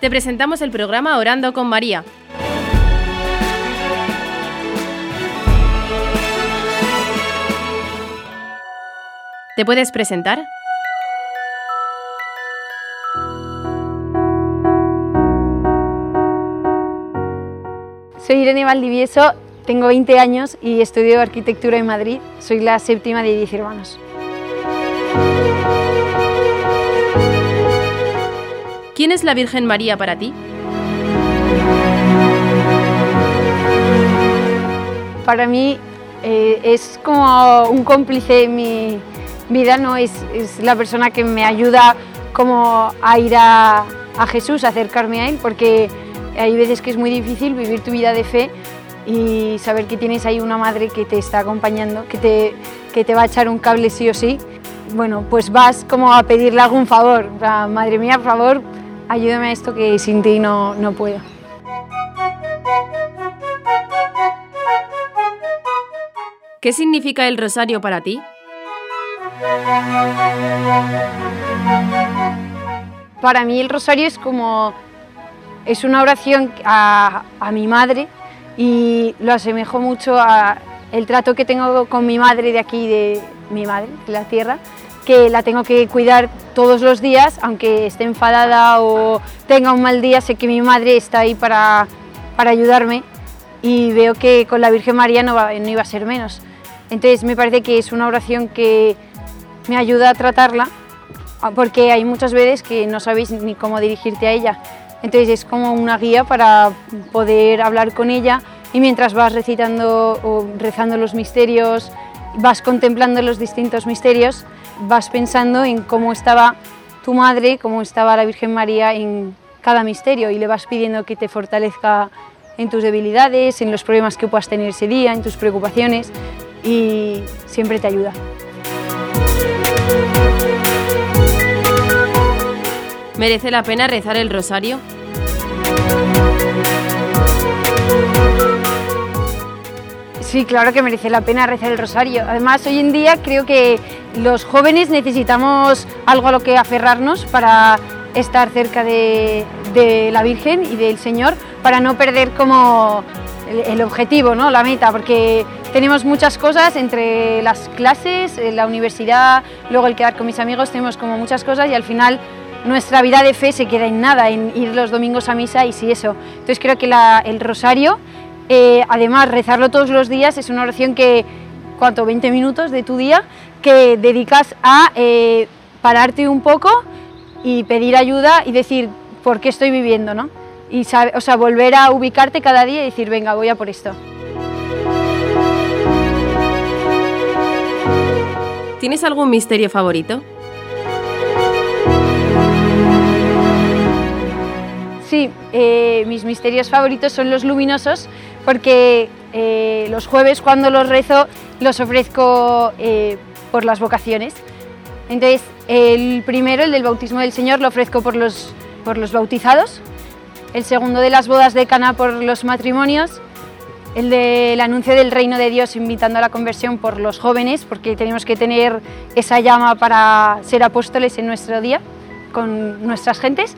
Te presentamos el programa Orando con María. ¿Te puedes presentar? Soy Irene Valdivieso, tengo 20 años y estudio arquitectura en Madrid. Soy la séptima de 10 hermanos. ¿Quién es la Virgen María para ti? Para mí eh, es como un cómplice en mi vida, ¿no? Es, es, la persona que me ayuda como a ir a, a Jesús, a acercarme a Él, porque hay veces que es muy difícil vivir tu vida de fe y saber que tienes ahí una madre que te está acompañando, que te, que te va a echar un cable sí o sí. Bueno, pues vas como a pedirle algún favor. Madre mía, por favor, ayúdame a esto que sin ti no, no puedo. ¿Qué significa el rosario para ti? Para mí el rosario es como es una oración a, a, mi madre y lo asemejo mucho a el trato que tengo con mi madre de aquí, de mi madre, de la tierra, que la tengo que cuidar todos los días, aunque esté enfadada o tenga un mal día, sé que mi madre está ahí para, para ayudarme y veo que con la Virgen María no, va, no iba a ser menos. Entonces me parece que es una oración que me ayuda a tratarla, porque hay muchas veces que no sabéis ni cómo dirigirte a ella. Entonces es como una guía para poder hablar con ella y mientras vas recitando o rezando los misterios, vas contemplando los distintos misterios, vas pensando en cómo estaba tu madre, cómo estaba la Virgen María en cada misterio y le vas pidiendo que te fortalezca en tus debilidades, en los problemas que puedas tener ese día, en tus preocupaciones y siempre te ayuda. ¿Merece la pena rezar el rosario? Sí, claro que merece la pena rezar el rosario. Además, hoy en día creo que los jóvenes necesitamos algo a lo que aferrarnos para estar cerca de, la Virgen y del Señor, para no perder como el, objetivo, ¿no? la meta, porque tenemos muchas cosas entre las clases, la universidad, luego el quedar con mis amigos, tenemos como muchas cosas y al final nuestra vida de fe se queda en nada, en ir los domingos a misa y sí eso. Entonces creo que el rosario, eh, además rezarlo todos los días, es una oración que, ¿cuánto? 20 minutos de tu día que dedicas a eh, pararte un poco y pedir ayuda y decir, ¿por qué estoy viviendo? ¿no? Y sabe, o sea, volver a ubicarte cada día y decir, venga, voy a por esto. ¿Tienes algún misterio favorito? Sí, eh, mis misterios favoritos son los luminosos porque eh, los jueves cuando los rezo los ofrezco eh, por las vocaciones. Entonces, el primero, el del bautismo del Señor, lo ofrezco por los, por los bautizados. El segundo de las bodas de Cana por los matrimonios. El del anuncio del reino de Dios invitando a la conversión por los jóvenes, porque tenemos que tener esa llama para ser apóstoles en nuestro día con nuestras gentes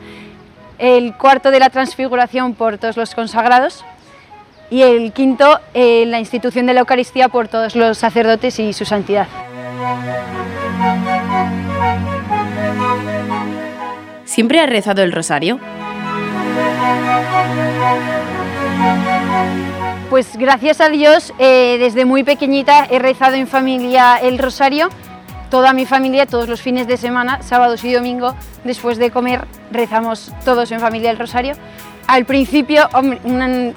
el cuarto de la transfiguración por todos los consagrados y el quinto eh, la institución de la Eucaristía por todos los sacerdotes y su santidad. ¿Siempre has rezado el rosario? Pues gracias a Dios, eh, desde muy pequeñita he rezado en familia el rosario toda mi familia, todos los fines de semana, sábados y domingo, después de comer, rezamos todos en familia el rosario. Al principio, hombre,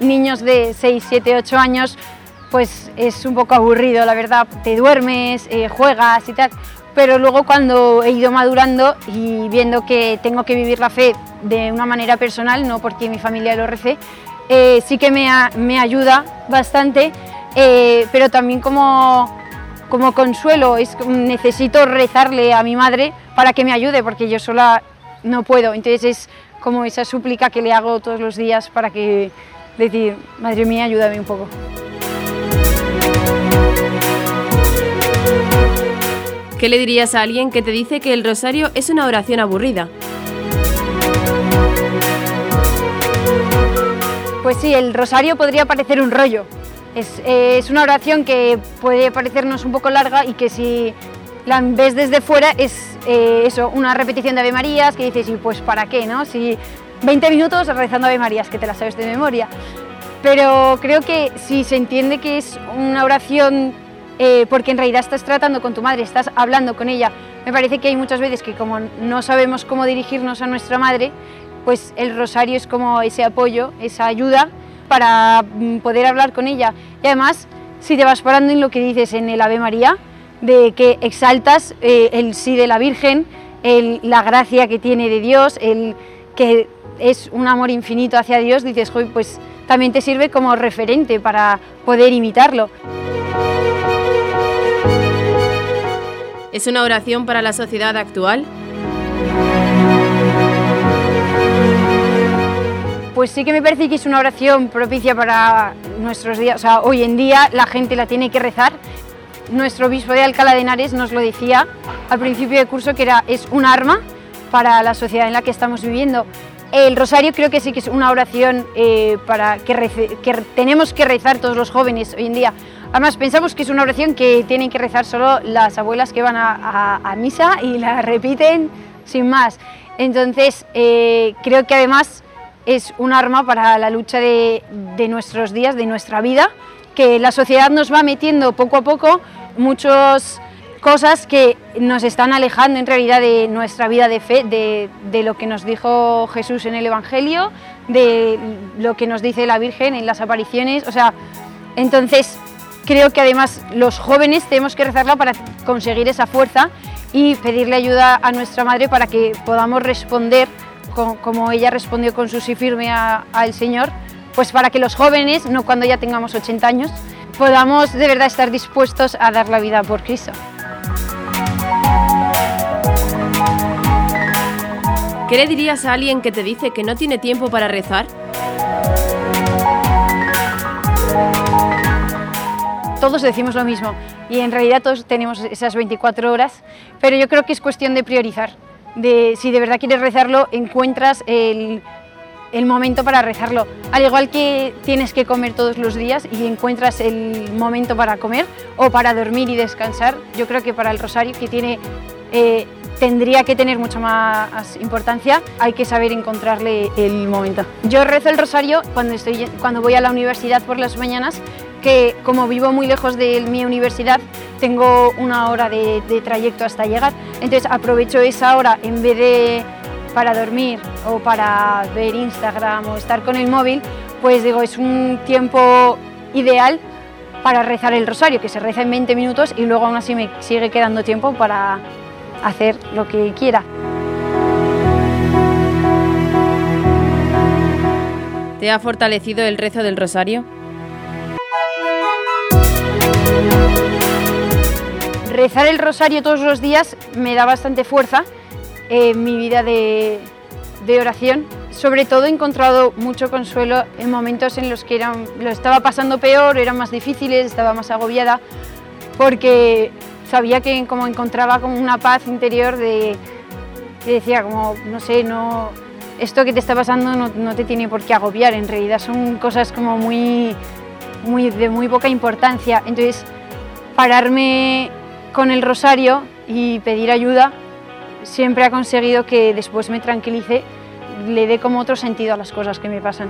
niños de 6, 7, 8 años, pues es un poco aburrido, la verdad, te duermes, eh, juegas y tal, pero luego cuando he ido madurando y viendo que tengo que vivir la fe de una manera personal, no porque mi familia lo rece, eh, sí que me, me, ayuda bastante, eh, pero también como como consuelo es necesito rezarle a mi madre para que me ayude porque yo sola no puedo. Entonces es como esa súplica que le hago todos los días para que decir, madre mía, ayúdame un poco. ¿Qué le dirías a alguien que te dice que el rosario es una oración aburrida? Pues sí, el rosario podría parecer un rollo. Es, una oración que puede parecernos un poco larga y que si la ves desde fuera es eh, eso, una repetición de Ave Marías que dices, y pues para qué, ¿no? Si 20 minutos rezando Ave Marías, que te la sabes de memoria. Pero creo que si se entiende que es una oración eh, porque en realidad estás tratando con tu madre, estás hablando con ella, me parece que hay muchas veces que como no sabemos cómo dirigirnos a nuestra madre, pues el rosario es como ese apoyo, esa ayuda para mm, poder hablar con ella. Y además, si te vas parando en lo que dices en el Ave María, de que exaltas eh, el sí de la Virgen, la gracia que tiene de Dios, el que es un amor infinito hacia Dios, dices, pues también te sirve como referente para poder imitarlo. ¿Es una oración para la sociedad actual? Pues sí que me parece que es una oración propicia para nuestros días. O sea, hoy en día la gente la tiene que rezar. Nuestro obispo de Alcalá de Henares nos lo decía al principio del curso que era, es un arma para la sociedad en la que estamos viviendo. El rosario creo que sí que es una oración eh, para que, que tenemos que rezar todos los jóvenes hoy en día. Además, pensamos que es una oración que tienen que rezar solo las abuelas que van a, misa y la repiten sin más. Entonces, eh, creo que además es un arma para la lucha de, de, nuestros días, de nuestra vida, que la sociedad nos va metiendo poco a poco muchos cosas que nos están alejando en realidad de nuestra vida de fe, de, lo que nos dijo Jesús en el Evangelio, de lo que nos dice la Virgen en las apariciones. O sea, entonces creo que además los jóvenes tenemos que rezarla para conseguir esa fuerza y pedirle ayuda a nuestra madre para que podamos responder como ella respondió con su sí firme al Señor, pues para que los jóvenes, no cuando ya tengamos 80 años, podamos de verdad estar dispuestos a dar la vida por Cristo. ¿Qué le dirías a alguien que te dice que no tiene tiempo para rezar? Todos decimos lo mismo y en realidad todos tenemos esas 24 horas, pero yo creo que es cuestión de priorizar. De, si de verdad quieres rezarlo, encuentras el, el momento para rezarlo. Al igual que tienes que comer todos los días y encuentras el momento para comer o para dormir y descansar, yo creo que para el rosario, que tiene eh, tendría que tener mucha más importancia, hay que saber encontrarle el momento. Yo rezo el rosario cuando, estoy, cuando voy a la universidad por las mañanas, que como vivo muy lejos de mi universidad, tengo una hora de, trayecto hasta llegar, entonces aprovecho esa hora en vez de para dormir o para ver Instagram o estar con el móvil, pues digo, es un tiempo ideal para rezar el rosario, que se reza en 20 minutos y luego aún así me sigue quedando tiempo para hacer lo que quiera. ¿Te ha fortalecido el rezo del rosario? Rezar el rosario todos los días me da bastante fuerza en mi vida de, oración. Sobre todo he encontrado mucho consuelo en momentos en los que lo estaba pasando peor, eran más difíciles, estaba más agobiada, porque sabía que como encontraba como una paz interior de que decía como no sé no esto que te está pasando no, te tiene por qué agobiar en realidad son cosas como muy muy de muy poca importancia entonces pararme con el rosario y pedir ayuda siempre ha conseguido que después me tranquilice le dé como otro sentido a las cosas que me pasan.